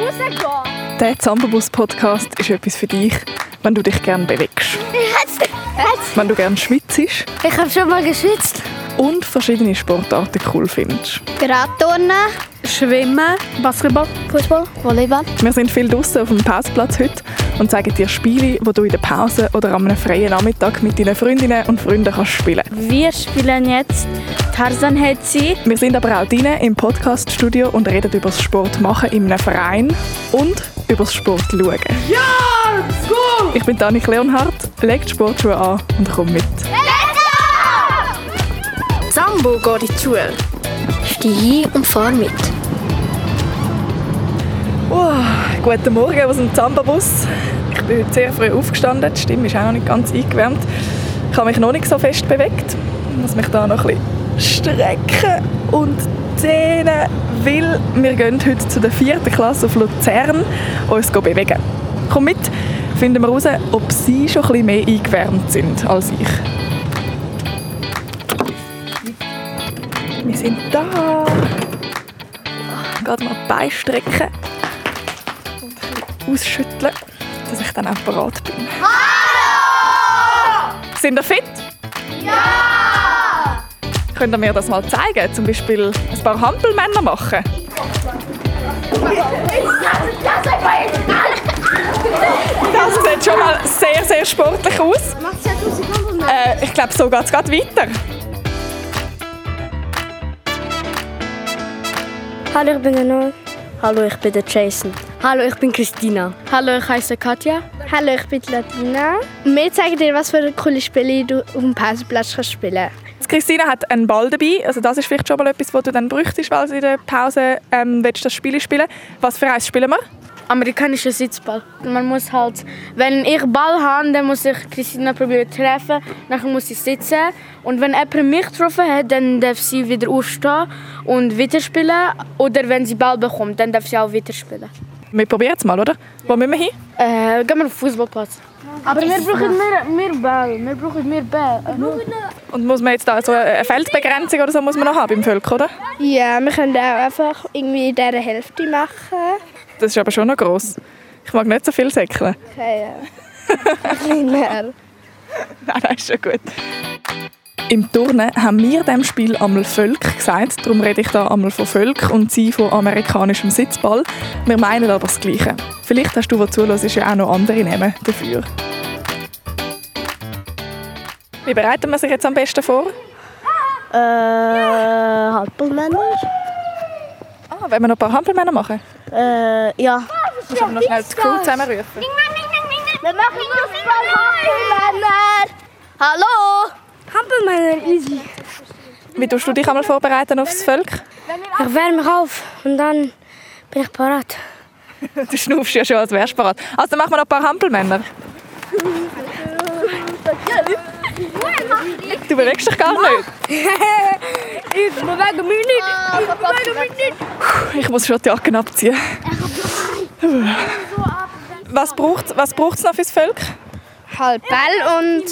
rausgehen. Der Zambabus-Podcast ist etwas für dich, wenn du dich gerne bewegst. Jetzt, jetzt. Wenn du gerne schwitzt Ich habe schon mal geschwitzt. und verschiedene Sportarten cool findest. Radturnen, Schwimmen, Basketball. Fußball, Volleyball. Wir sind viel draußen auf dem Pausplatz heute und zeigen dir Spiele, die du in der Pause oder an einem freien Nachmittag mit deinen Freundinnen und Freunden kannst spielen Wir spielen jetzt Tarzan Hetzi. Wir sind aber auch drinnen im Podcast-Studio und reden über das Sport machen in einem Verein und über das Sport schauen. Ja, go! Ich bin Danik Leonhardt, leg die Sportschuhe an und komm mit. Sambo geht in die Schule. Steh ein und fahr mit. Oh, guten Morgen aus dem Zamba-Bus. Ich bin heute sehr früh aufgestanden, die Stimme ist auch noch nicht ganz eingewärmt. Ich habe mich noch nicht so fest bewegt. Ich muss mich da noch ein bisschen strecken und dehnen, weil wir gehen heute zu der vierten Klasse auf Luzern uns bewegen. Komm mit, finden wir heraus, ob sie schon ein bisschen mehr eingewärmt sind als ich. Wir sind da. Gerade mal die ausschütteln, dass ich dann auch bereit bin. Hallo! Sind ihr fit? Ja! Könnt ihr mir das mal zeigen? Zum Beispiel ein paar Hampelmänner machen? Das sieht schon mal sehr, sehr sportlich aus. Äh, ich glaube, so geht es gerade weiter. Hallo, ich bin der Noel. Hallo, ich bin der Jason. Hallo, ich bin Christina. Hallo, ich heiße Katja. Hallo, ich bin Latina. Wir zeigen dir, was für coole Spiele du auf dem Pausenplatz kannst spielen Jetzt, Christina hat einen Ball dabei. Also das ist vielleicht schon mal etwas, was du dann bräuchtest, weil du in der Pause ähm, willst das Spiel spielen Was für eins spielen wir? Amerikanischer Sitzball. Man muss halt, wenn ich Ball habe, dann muss ich Christina probieren zu treffen. Dann muss ich sitzen. Und wenn jemand mich getroffen hat, dann darf sie wieder aufstehen und weiterspielen. Oder wenn sie Ball bekommt, dann darf sie auch weiterspielen. Wir probieren es mal, oder? Wo müssen wir hin? Äh, gehen wir auf den Fußballplatz. Aber wir brauchen mehr, mehr Ball. Wir brauchen mehr Ball. Und muss man jetzt da so eine Feldbegrenzung oder so muss man noch haben beim Völker, oder? Ja, wir können auch einfach irgendwie in dieser Hälfte machen. Das ist aber schon noch gross. Ich mag nicht so viel säckeln. Okay, ja. Ein bisschen mehr. Nein, das ist schon gut. Im Turnen haben wir dem Spiel einmal Völk gesagt. Darum rede ich da einmal von Völk und sie von amerikanischem Sitzball. Wir meinen aber das Gleiche. Vielleicht hast du, der zuhörst, ja auch noch andere Namen dafür. Wie bereitet man sich jetzt am besten vor? Äh, Hampelmänner? Ah, wenn wir noch ein paar Hampelmänner machen? Äh, ja. Musst aber noch schnell die Crew zusammenrufen. Wir machen Hampelmänner. Hallo! Hampelmänner, easy. Wie tust du dich einmal vorbereiten aufs Völk? Ich wärme mich auf und dann bin ich parat. Du schnaufst ja schon, als wärst du bereit. Also dann machen wir noch ein paar Hampelmänner. Du bewegst dich gar nicht. Ich bewege mich nicht. Ich bewege mich nicht. Ich muss schon die Jacken abziehen. Was braucht was braucht's noch fürs Völk? Halt Ball und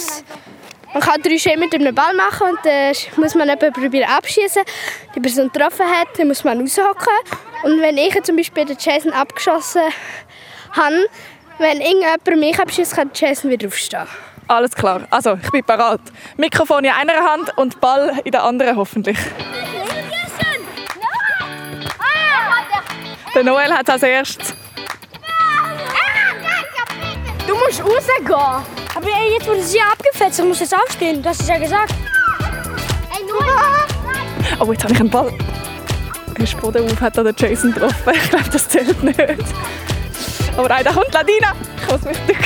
man kann drei Schäme mit einem Ball machen und dann muss man eben probieren abschießen. Die Person getroffen hat, dann muss man raushocken. Und wenn ich zum Beispiel den Jason abgeschossen habe, wenn irgendjemand mich abschießt, kann der Jason wieder aufstehen. Alles klar. Also, ich bin bereit. Mikrofon in einer Hand und Ball in der anderen hoffentlich. Der Noel hat als erstes. Du musst rausgehen. Aber ey, jetzt wurde sie abgefetzt, du musst jetzt aufstehen. Du hast es ja gesagt. Oh, jetzt habe ich einen Ball. Der Boden auf hat da der Jason getroffen. Ich glaube, das zählt nicht. Aber nein, da kommt Ladina. Ich muss mich drücken.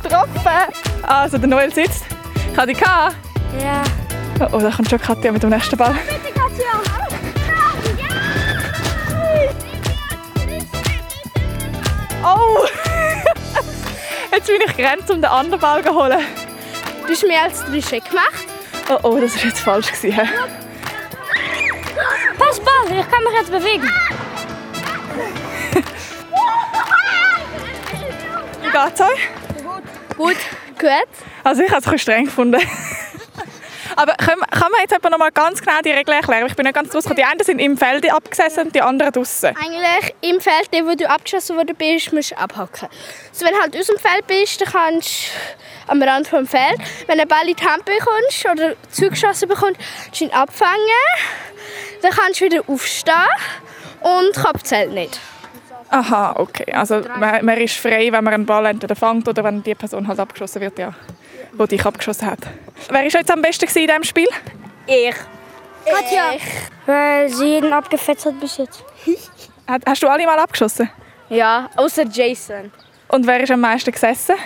Getroffen. Also, der Noel sitzt. Ich habe die gehabt. Ja. Oh, da kommt schon Katja mit dem nächsten Ball. Oh! Jetzt bin ich gerannt, um den anderen Ball zu holen. Du hast mehr als drei Schritte gemacht. Oh, oh, das war jetzt falsch. Gewesen. Pass Ball, ich kann mich jetzt bewegen. Wie geht's euch? Gut. Gut. Also ich habe es streng gefunden. Aber können, kann man jetzt noch mal ganz genau die Regeln erklären? Ich bin nicht ganz rausgekommen. Die einen sind im Feld abgesessen und die anderen draußen. Eigentlich im Feld, wo du abgeschossen worden bist, musst du abhacken. Also wenn du halt aus dem Feld bist, dann kannst du am Rand vom Feld, wenn du einen Ball in die Hand bekommst oder zugeschossen bekommst, kannst du ihn abfangen. Dann kannst du wieder aufstehen und Kopf zählt nicht. Aha, okay. Also man, man ist frei, wenn man einen Ball entweder fängt oder wenn die Person halt abgeschossen wird, ja, die dich abgeschossen hat. Wer war jetzt am besten in diesem Spiel? Ich. Katja. Weil sie jeden abgefetzt hat bis jetzt. Hast du alle mal abgeschossen? Ja, außer Jason. Und wer ist am meisten gesessen?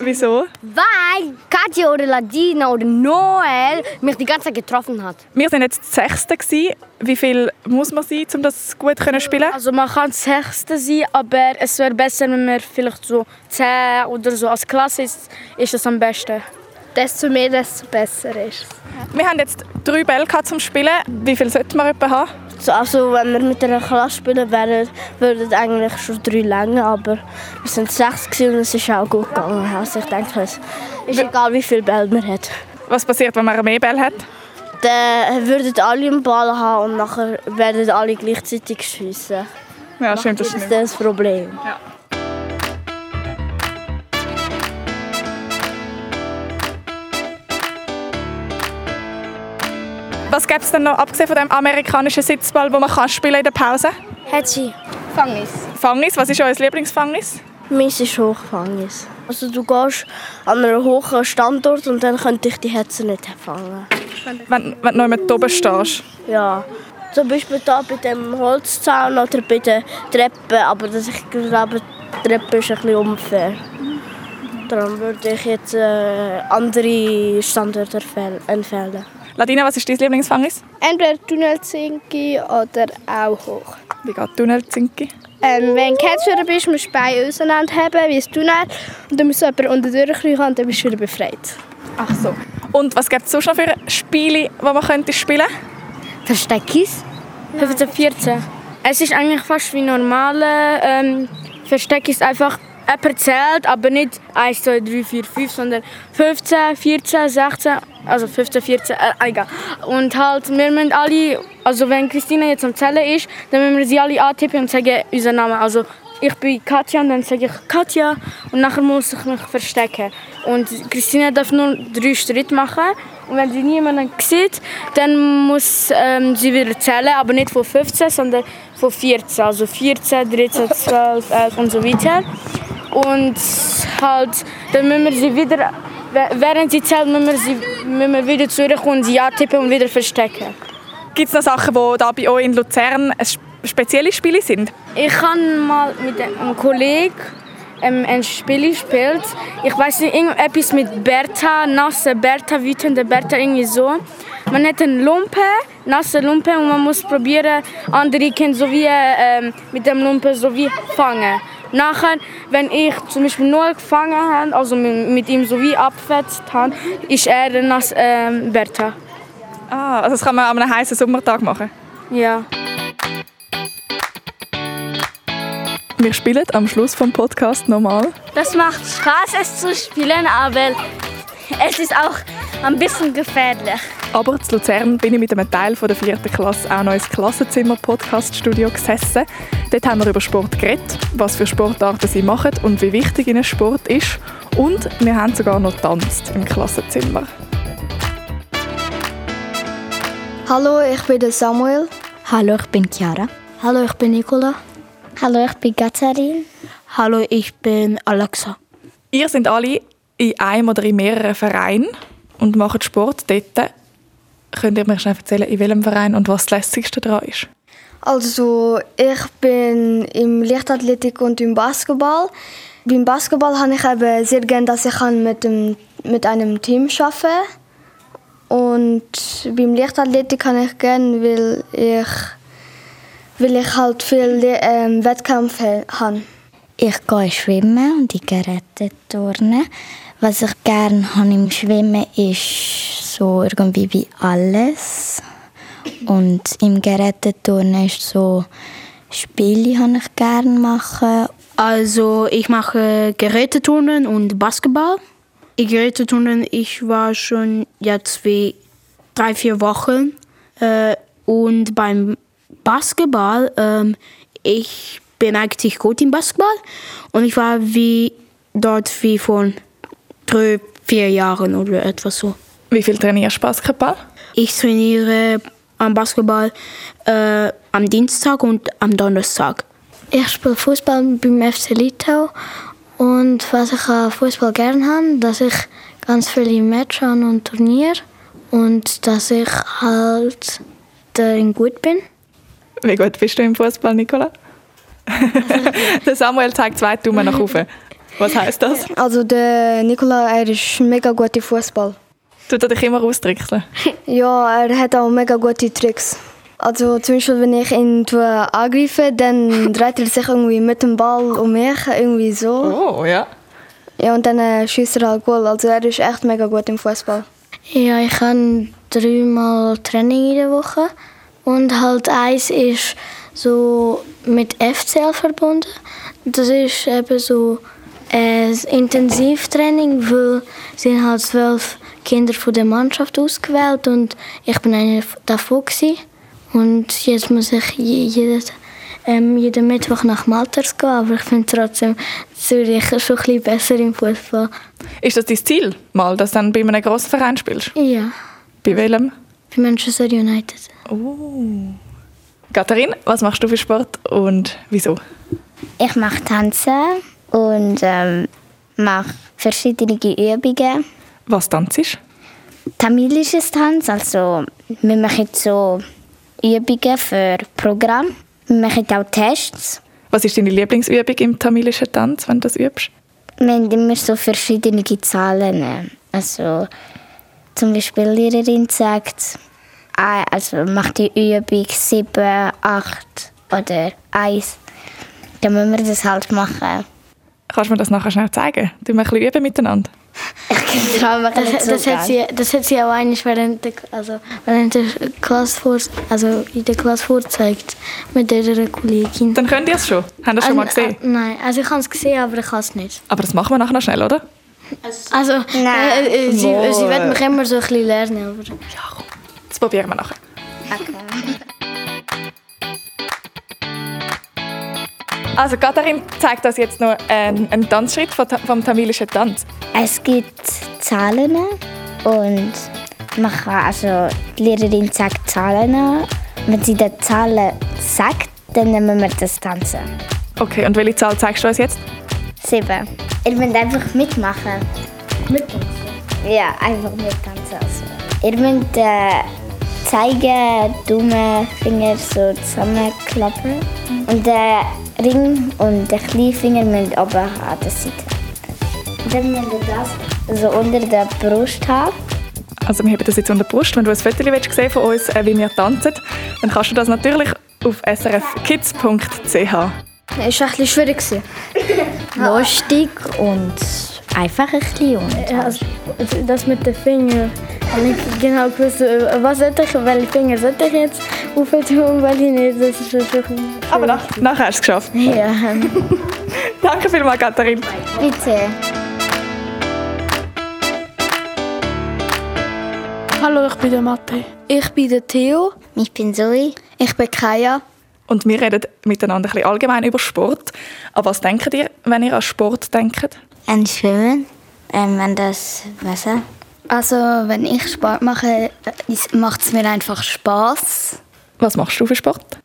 Wieso? Weil Katja oder Ladina oder Noel mich die ganze Zeit getroffen hat. Wir waren jetzt das Sechste. Gewesen. Wie viel muss man sein, um das gut zu spielen? Also man kann das Sechste sein, aber es wäre besser, wenn wir vielleicht so 10 oder so als Klasse ist, ist es am besten. Desto mehr, desto besser ist Wir haben jetzt drei Bälle zum Spielen. Wie viel sollten wir etwa haben? Also wenn wir mit einer Klasse spielen wären, würden eigentlich schon drei länger, aber wir sind sechs und es ist auch gut gegangen. Also ich denke, es ist egal, wie viele Bälle man hat. Was passiert, wenn man mehr Bälle hat? Dann würden alle einen Ball haben und nachher werden alle gleichzeitig schiessen. Ja, stimmt, das ist das Problem. Was gibt es denn noch, abgesehen von dem amerikanischen Sitzball, den man kann spielen in der Pause? Hat sie. Fangis. Fangis, was ist euer Lieblingsfangis? Meins ist Hochfangis. Also du gehst an einen hohen Standort und dann könnte ich die Hetze nicht fangen. Wenn, wenn du noch mit oben stehst. Ja. Zum Beispiel da bei dem Holzzaun oder bei der Treppe, aber das, ich glaube, die Treppe ist ein bisschen unfair. Darum würde ich jetzt äh, andere Standorte empfehlen. Ladina, was ist dein Lieblingsfangis? Entweder Tunnelzinki oder auch hoch. Wie geht Tunnelzinki? Ähm, wenn du Ketzführer bist, musst du Beine auseinanderheben, wie ein Tunnel. Und dann muss jemand unter durchkriechen und dann bist du wieder befreit. Ach so. Und was gibt es sonst noch für Spiele, die man könnte spielen Versteckis? 15, 14. Es ist eigentlich fast wie normale ähm, Versteck ist einfach jemand zählt, aber nicht 1, 2, 3, 4, 5, sondern 15, 14, 16, also 15, 14, äh, egal. Und halt, wir müssen alle, also wenn Christina jetzt am Zählen ist, dann müssen wir sie alle antippen und sagen unseren Namen. Also ich bin Katja und dann sage ich Katja und nachher muss ich mich verstecken. Und Christina darf nur drei Schritte machen und wenn sie niemanden sieht, dann muss ähm, sie wieder zählen, aber nicht von 15, sondern von 14. Also 14, 13, 12, 11 und so weiter. Und halt, dann müssen wir sie wieder, während sie zählt, müssen wir, sie, müssen wir wieder zurückkommen und sie antippen und wieder verstecken. Gibt es noch Sachen, die da bei euch in Luzern spezielle Spiele sind? Ich habe mal mit einem Kollegen ähm, ein Spiel gespielt. Ich weiß nicht, irgendetwas mit Bertha, nasse Bertha, wütende Bertha, irgendwie so. Man hat eine Lumpe, nasse Lumpe und man muss probieren, andere Kinder so wie, ähm, mit dem Lumpe so wie fangen. Nachher, wenn ich zum Beispiel nur gefangen habe, also mit, ihm so wie abgefetzt habe, ist er nasse ähm, Bertha. Ah, also das kann man an einem heißen Sommertag machen. Ja. Wir spielen am Schluss vom Podcast nochmal. Das macht Spaß, es zu spielen, aber es ist auch ein bisschen gefährlich. Aber zu Luzern bin ich mit einem Teil von der vierten Klasse auch noch ins Klassenzimmer-Podcast-Studio gesessen. Dort haben wir über Sport geredet, was für Sportarten sie machen und wie wichtig ihnen Sport ist. Und wir haben sogar noch getanzt im Klassenzimmer. Hallo, ich bin der Samuel. Hallo, ich bin Chiara. Hallo, ich bin Nicola. Hallo, ich bin Katharin. Hallo, ich bin Alexa. Ihr seid alle in einem oder in mehreren Vereinen und macht Sport dort. Könnt ihr mir schnell erzählen, in welchem Verein und was das Lässigste daran ist? Also, ich bin im Leichtathletik und im Basketball. Beim Basketball habe ich eben sehr gerne, dass ich kann mit, dem, mit einem Team arbeiten Und beim Leichtathletik kann ich gerne, weil ich, weil ich halt viele ähm, Wettkämpfe habe. Ich gehe schwimmen und ich Geräteturnen. Was ich gerne habe im Schwimmen ist so irgendwie wie alles. Und im Geräteturnen ist so Spiele habe ich gerne machen. Also ich mache Geräteturnen und Basketball. in Geräteturnen, ich war schon jetzt wie drei, vier Wochen. Äh, und beim Basketball, ähm, ich bin eigentlich gut im Basketball. Und ich war wie dort wie vor drei, vier Jahren oder etwas so. Wie viel trainierst du Basketball? Ich trainiere am Basketball äh, am Dienstag und am Donnerstag. Ich spiele Fußball beim FC Litau und was ich an Fußball gerne habe, dass ich ganz viele Matches habe und Turniere und dass ich halt darin gut bin. Wie gut bist du im Fußball, Nicola? der Samuel zeigt zwei Daumen nach oben. Was heißt das? Also der Nicola, er ist mega gut im Fußball. Tut er dich immer austrickseln? Ja, er hat auch mega gute Tricks. Also zum Beispiel, wenn ich ihn angreife, dann dreht er sich irgendwie mit dem Ball um mich, irgendwie so. Oh, ja. Ja, und dann äh, schießt er halt Goal. Also er ist echt mega gut im Fußball. Ja, ich habe dreimal Training in der Woche. Und halt eins ist so mit FCL verbunden. Das ist eben so ein Intensivtraining, weil es sind halt zwölf Kinder von der Mannschaft ausgewählt und ich bin eine davon gewesen. Und jetzt muss ich jeden, ähm, jeden Mittwoch nach Malters gehen, aber ich finde trotzdem Zürich schon ein bisschen besser im Fußball. Ist das dein Ziel, mal, dass du dann bei einem grossen Verein spielst? Ja. Bei welchem? Bei Manchester United. Oh. Katharin, was machst du für Sport und wieso? Ich mache Tanzen und ähm, mache verschiedene Übungen. Was tanzt? Tamilisches Tanz, also wir machen so Übungen für Programm. Wir machen auch Tests. Was ist deine Lieblingsübung im tamilischen Tanz, wenn du das übst? Wir haben immer so verschiedene Zahlen. Also zum Beispiel die Lehrerin sagt, also macht die Übung 7, 8 oder 1. Dann müssen wir das halt machen. Kannst du mir das nachher schnell zeigen? Du wir ein bisschen üben miteinander? Ich kann das, das, das, hat sie, das hat sie auch eigentlich während der, also während der Klasse vor, also in der Klasse vorgezeigt mit dieser Kollegin. Dann könnt ihr es schon? Haben das schon mal gesehen? Äh, nein, also ich habe es gesehen, aber ich kann es nicht. Aber das machen wir nachher noch schnell, oder? Also, nein. Äh, sie, sie wird mich immer so ein bisschen lernen. Aber... Ja, komm. Das probieren wir nachher. Okay. Also Katharin zeigt uns jetzt noch einen, einen Tanzschritt vom tamilischen Tanz. Es gibt Zahlen und man kann, also die Lehrerin sagt Zahlen. Wenn sie die Zahlen sagt, dann nehmen wir das Tanzen. Okay, und welche Zahl zeigst du uns jetzt? Sieben. Ihr müsst einfach mitmachen. Mittanzen? Ja, einfach mittanzen. Also. Ihr müsst äh, zeigen, Daumen, Finger so zusammenklappen. Und der Ring und der Kleinfinger müssen oben an der Seite. Dann müssen wir das so unter der Brust haben. Also wir haben das jetzt unter der Brust. Wenn du ein Foto sehen von uns, äh, wie wir tanzen, dann kannst du das natürlich auf srfkids.ch. Es war ein bisschen schwierig. Lustig und einfach ein bisschen also, Das mit den Fingern. Ich genau gewusst, was sollte ich, welche Finger sollte ich jetzt aufhören welche nicht. Das ist natürlich Aber nach, nachher hast du es geschafft. Ja. Danke vielmals, Katharin. Bitte. Hallo, ich bin der Mathe. Ich bin der Theo. Ich bin Zoe. Ich bin Kaya. Und wir reden miteinander ein bisschen allgemein über Sport. Aber was denkt ihr, wenn ihr an Sport denkt? An Schwimmen, ähm, an das Wasser. Also, wenn ich Sport mache, macht es mir einfach Spaß. Was machst du für Sport?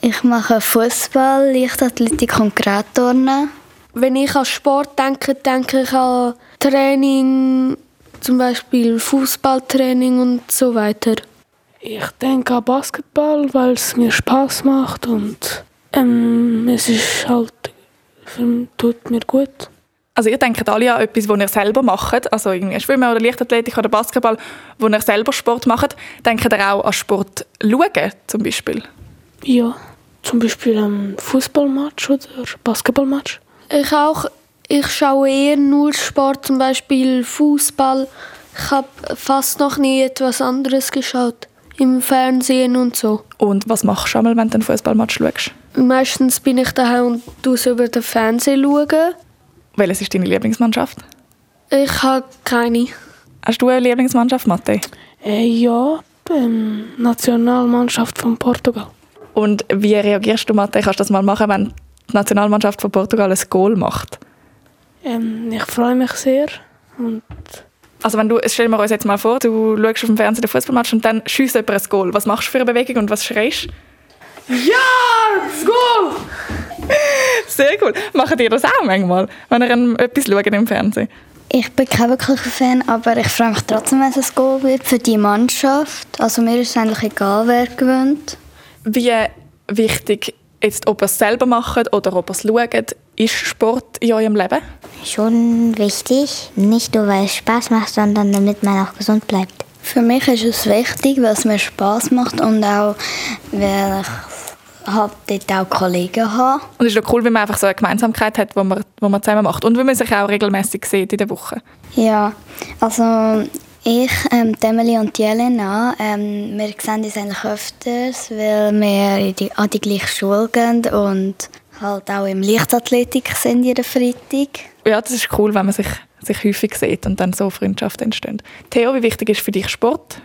Ich mache Fußball, Leichtathletik und Gerätturnen. Wenn ich an Sport denke, denke ich an Training, zum Beispiel Fußballtraining und so weiter. Ich denke an Basketball, weil es mir Spaß macht und ähm, es ist halt, tut mir gut. Also ihr denkt alle an etwas, das ihr selber macht, also irgendwie Schwimmen oder Leichtathletik oder Basketball, wo ihr selber Sport macht. Denkt ihr auch an Sport schauen, zum Beispiel? Ja, zum Beispiel am Fußballmatch oder Basketballmatch. Ich auch. Ich schaue eher nur Sport, zum Beispiel Fußball. Ich habe fast noch nie etwas anderes geschaut im Fernsehen und so. Und was machst du einmal, wenn du einen Fußballmatch schaust? Meistens bin ich daheim und schaue über den Fernseher. Schauen. Welches ist deine Lieblingsmannschaft? Ich habe keine. Hast du eine Lieblingsmannschaft, Mathe? Äh, ja, ähm, Nationalmannschaft von Portugal. Und wie reagierst du, Mathe? Kannst du das mal machen, wenn die Nationalmannschaft von Portugal ein Goal macht? Ähm, ich freue mich sehr. Und Also wenn du, stellen wir uns jetzt mal vor, du schaust auf dem Fernsehen den Fußballmatch und dann schießt jemand ein Goal. Was machst du für eine Bewegung und was schreist du? ja, das Goal! Sehr gut. Macht ihr das auch manchmal, wenn ihr etwas schaut im Fernsehen? Ich bin kein wirklicher Fan, aber ich freue mich trotzdem, wenn es ein Goal wird für die Mannschaft. Also mir ist es eigentlich egal, wer gewinnt. Wie wichtig, jetzt, ob ihr es selber macht oder ob ihr es schaut, ist Sport in eurem Leben? Schon wichtig, nicht nur weil es Spaß macht, sondern damit man auch gesund bleibt. Für mich ist es wichtig, weil es mir Spaß macht und auch, weil ich halt dort auch Kollegen habe. Und es ist auch cool, wenn man einfach so eine Gemeinsamkeit hat, die man, die man zusammen macht. Und wenn man sich auch regelmäßig sieht in der Woche. Ja, also ich, ähm, die Emily und Jelena, ähm, wir sehen uns eigentlich öfters, weil wir in die, an die gleiche Schule gehen und halt auch im Leichtathletik sind jeden Freitag. Ja, das ist cool, wenn man sich, sich häufig sieht und dann so Freundschaften entstehen. Theo, wie wichtig ist für dich Sport?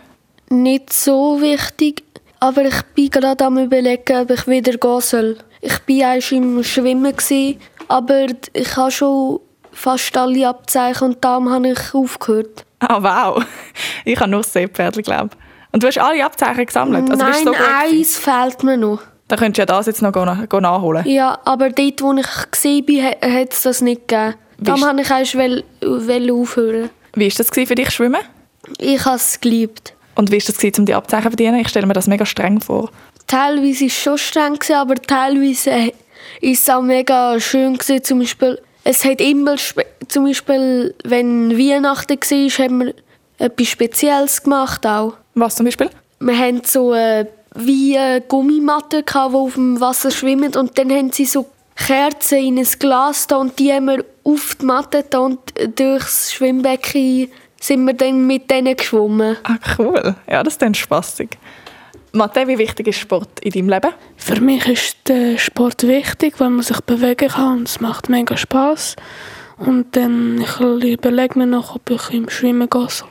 Nicht so wichtig, aber ich bin gerade am überlegen, ob ich wieder gehen soll. Ich war eigentlich im Schwimmen, gewesen, aber ich habe schon fast alle Abzeichen und darum habe ich aufgehört. Ah, wow. Ich habe nur das Seepferdchen, glaube. Und du hast alle Abzeichen gesammelt? Also Nein, so eins fehlt mir noch. Dann könntest du ja das jetzt noch nachholen. Ja, aber dort, wo ich war, hat es das nicht gegeben. Darum wollte ich will, will aufhören. Wie war das für dich, Schwimmen? Ich habe es geliebt. Und wie war das, gewesen, um die Abzeichen zu verdienen? Ich stelle mir das mega streng vor. Teilweise war es schon streng, gewesen, aber teilweise war es auch mega schön. Gewesen. Zum Beispiel, es hat immer, zum Beispiel, wenn Weihnachten war, haben wir etwas Spezielles gemacht auch. Was zum Beispiel? Wir hatten so äh, wie eine Gummimatte, gehabt, die auf dem Wasser schwimmen und dann haben sie so Kerzen in ein Glas da und die haben wir auf die Matte da und durchs Schwimmbecken sind wir dann mit denen geschwommen. Ah, cool. Ja, das ist dann spaßig. Mathe, wie wichtig ist Sport in deinem Leben? Für mich ist der Sport wichtig, weil man sich bewegen kann und es macht mega Spaß. Und dann ich überlege mir noch, ob ich im Schwimmen gehen soll.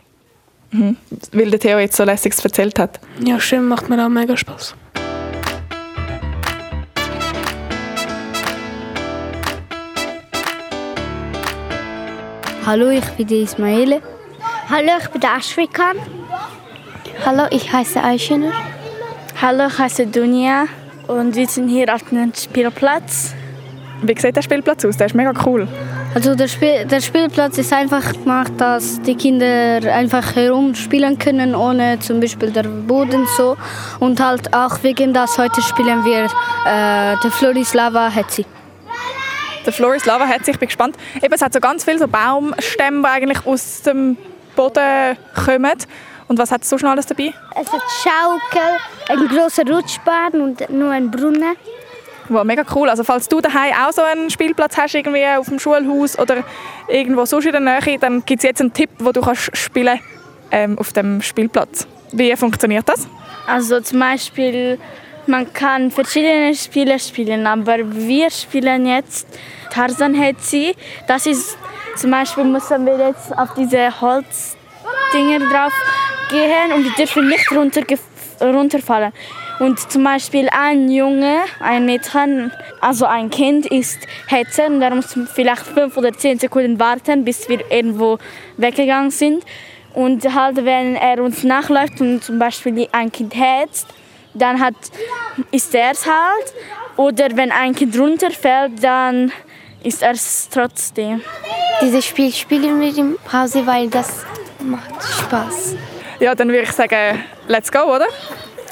Mhm. Weil der Theo jetzt so lässiges erzählt hat. Ja, Schwimmen macht mir auch mega Spaß. Hallo, ich bin die Ismaele. Hallo, ich bin der Ashrikan. Hallo, ich heiße Aishiner. Hallo, ich heiße Dunja und wir sind hier auf dem Spielplatz. Wie sieht der Spielplatz aus? Der ist mega cool. Also der, Spiel, der Spielplatz ist einfach gemacht, dass die Kinder einfach herumspielen können, ohne zum Beispiel der Boden so. Und halt auch wegen das heute spielen wir äh, der Florislava Hetzi. Der Floris Lava hat sich, ich bin gespannt. Eben, es hat so ganz viele so Baumstämme, die eigentlich aus dem Boden kommen. Und was hat es sonst noch alles dabei? Es hat Schaukel, ein großer Rutschbahn und nur ein Brunnen. Wow, mega cool. Also falls du daheim auch so einen Spielplatz hast, irgendwie auf dem Schulhaus oder irgendwo sonst in der Nähe, dann gibt es jetzt einen Tipp, wo du kannst spielen ähm, auf dem Spielplatz. Wie funktioniert das? Also zum Beispiel, man kann verschiedene Spiele spielen, aber wir spielen jetzt Tarzan Hetzi. Das ist zum Beispiel müssen wir jetzt auf diese Holzdinger drauf gehen und wir dürfen nicht runter, runterfallen. Und zum Beispiel ein Junge, ein Mädchen, also ein Kind ist Hetze und der muss vielleicht fünf oder zehn Sekunden warten, bis wir irgendwo weggegangen sind. Und halt, wenn er uns nachläuft und zum Beispiel ein Kind hetzt, dann hat, ist er es halt. Oder wenn ein Kind runterfällt, dann ist er es trotzdem. Dieses Spiel spielen wir in Pause, weil das macht Spaß. Ja, dann würde ich sagen, let's go, oder?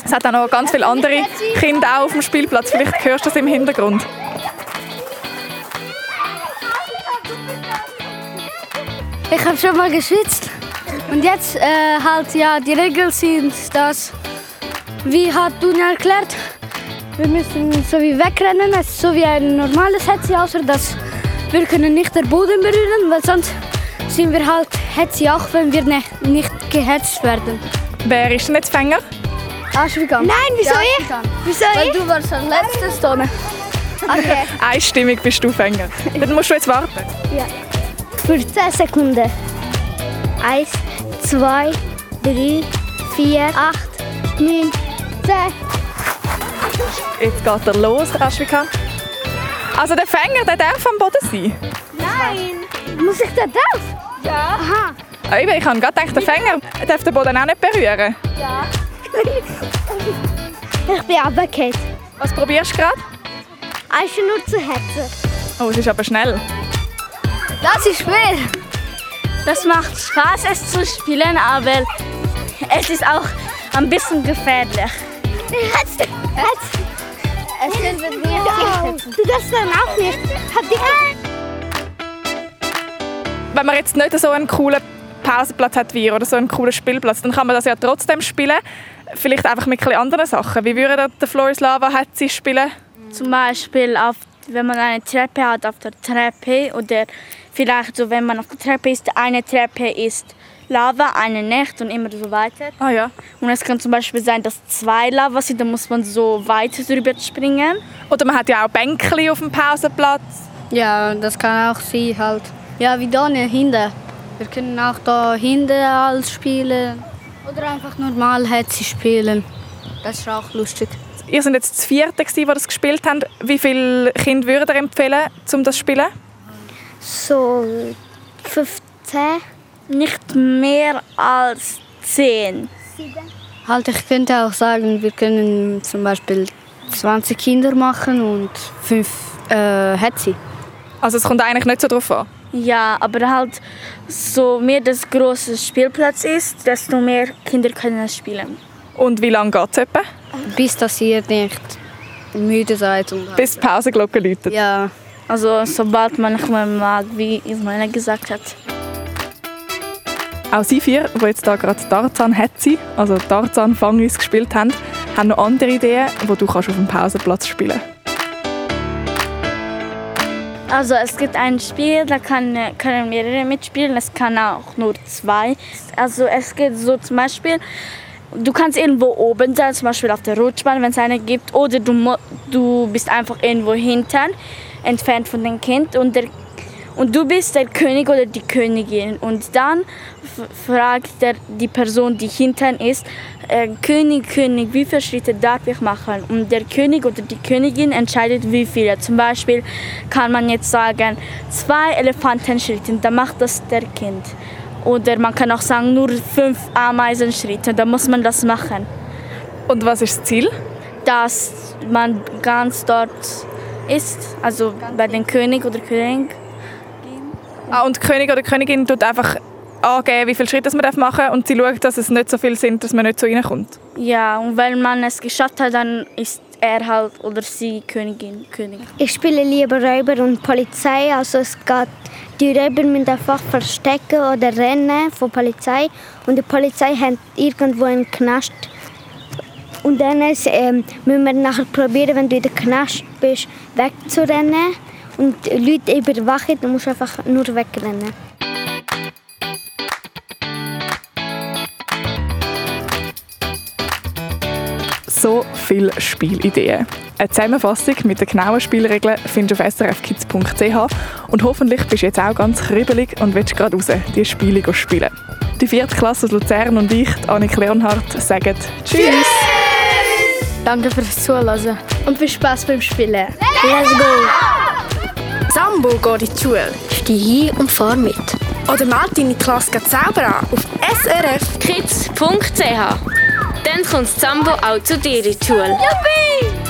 Es hat auch noch ganz viele andere Kinder auch auf dem Spielplatz. Vielleicht hörst du das im Hintergrund. Ich habe schon mal geschwitzt. Und jetzt äh, halt ja, die Regeln sind, dass, wie hat Dunja erklärt, wir müssen so wie wegrennen, es ist so wie ein normales Hetzi, außer dass wir können nicht den Boden berühren, weil sonst sind wir halt Hetzi, auch wenn wir ne, nicht gehetzt werden. Wer ist denn jetzt Fänger? Aschwigan. Nein, wieso ja, ich? Wieso Weil ich? du warst als letztes drin. Okay. Einstimmig bist du Fänger. Dann musst du jetzt warten. Ja. Für 10 Sekunden. Eins, zwei, drei, vier, acht, neun, zehn. Jetzt geht er los, Aschwika. Also der Fänger, der darf am Boden sein? Nein. Muss ich da drauf? Ja. Aha. Ah, eben, Ich habe gerade gedacht, der Fänger darf den Boden auch nicht berühren. Ja. ich bin runtergefallen. Was probierst du gerade? Einfach nur zu hetzen. Oh, es ist aber schnell. Das ist schwer. Das macht Spaß, es zu spielen, aber es ist auch ein bisschen gefährlich. Jetzt, jetzt. Es sind mit mir. Du darfst dann auch nicht. Hab die Wenn man jetzt nicht so einen coolen Pausenplatz hat wie ihr oder so einen coolen Spielplatz, dann kann man das ja trotzdem spielen. Vielleicht einfach mit ein bisschen anderen Sachen. Wie würde der Floris Lava hat sie spielen? Zum Beispiel, auf, wenn man eine Treppe hat, auf der Treppe oder vielleicht so, wenn man auf der Treppe ist, eine Treppe ist Lava, eine nicht und immer so weiter. Ah ja. Und es kann zum Beispiel sein, dass zwei Lava sind, dann muss man so weiter drüber springen. Oder man hat ja auch Bänkchen auf dem Pausenplatz. Ja, das kann auch sie halt. Ja, wie da ne, hinten. Wir können auch da hinten alles spielen. Oder einfach normal Hetze spielen. Das ist auch lustig. Ihr seid jetzt das vierte, die das gespielt haben. Wie viele Kinder würdet ihr empfehlen, um das zu spielen? So 15. Nicht mehr als zehn. Halt, ich könnte auch sagen, wir können zum Beispiel 20 Kinder machen und 5 äh, Hetze. Also es kommt eigentlich nicht so drauf an. Ja, aber halt, so mehr das große Spielplatz ist, desto mehr Kinder können es spielen. Und wie lange geht es etwa? Bis dass ihr nicht müde seid. Und Bis die Pausenglocke läutet. ja, Also sobald man nicht mehr mag, wie Ismaila gesagt hat. Auch Sie vier, die jetzt da gerade Tarzan Hetzi, also Tarzan Fangis gespielt haben, haben noch andere Ideen, die du kannst auf dem Pausenplatz spielen Also es gibt ein Spiel, da kann, können mehrere mitspielen, es kann auch nur zwei. Also es geht so zum Beispiel, du kannst irgendwo oben sein, zum Beispiel auf der Rutschbahn, wenn es eine gibt, oder du, du bist einfach irgendwo hinten, entfernt von dem Kind und, der, und du bist der König oder die Königin. Und dann fragt der, die Person, die hinten ist, äh, König, König, wie viele Schritte darf ich machen? Und der König oder die Königin entscheidet, wie viele. Zum Beispiel kann man jetzt sagen, zwei Elefantenschritte, dann macht das der Kind. Oder man kann auch sagen, nur fünf Ameisenschritte, dann muss man das machen. Und was ist das Ziel? Dass man ganz dort ist, also bei dem König oder Königin. Ah, und König oder Königin tut einfach angeben, wie viele Schritte man machen darf und sie schaut, dass es nicht so viel sind, dass man nicht so reinkommt. Ja, und wenn man es geschafft hat, dann ist er halt oder sie Königin, König. Ich spiele lieber Räuber und Polizei. Also es geht, die Räuber müssen einfach verstecken oder rennen von Polizei. Und die Polizei hat irgendwo einen Knast. Und dann ist, ähm, müssen wir nachher probieren, wenn du in den Knast bist, wegzurennen. Und die Leute überwachen, dann musst du einfach nur wegrennen. So viele Spielideen. Eine Zusammenfassung mit den genauen Spielregeln findest du auf srfkids.ch und hoffentlich bist du jetzt auch ganz kribbelig und willst gerade raus, die Spiele spielen. Die vierte Klasse aus Luzern und ich, Annik Leonhardt, sagen Tschüss! Danke fürs Zuhören. Und viel Spaß beim Spielen. Let's go! Sambo geht in die Schule. Steh hin und fahr mit. Oder meld deine Klasse selber an auf srfkids.ch. Dann kommt das Zambo auch zu dir in die Schule. Juppie!